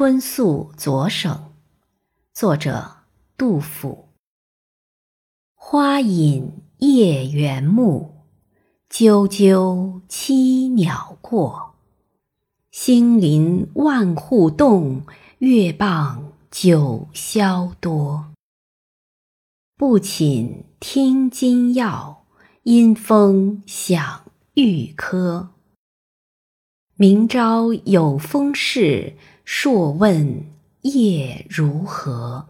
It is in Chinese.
春宿左省，作者杜甫。花隐夜园木，啾啾栖鸟过。星临万户动，月傍九霄多。不寝听金药，因风响玉珂。明朝有风事，朔问夜如何？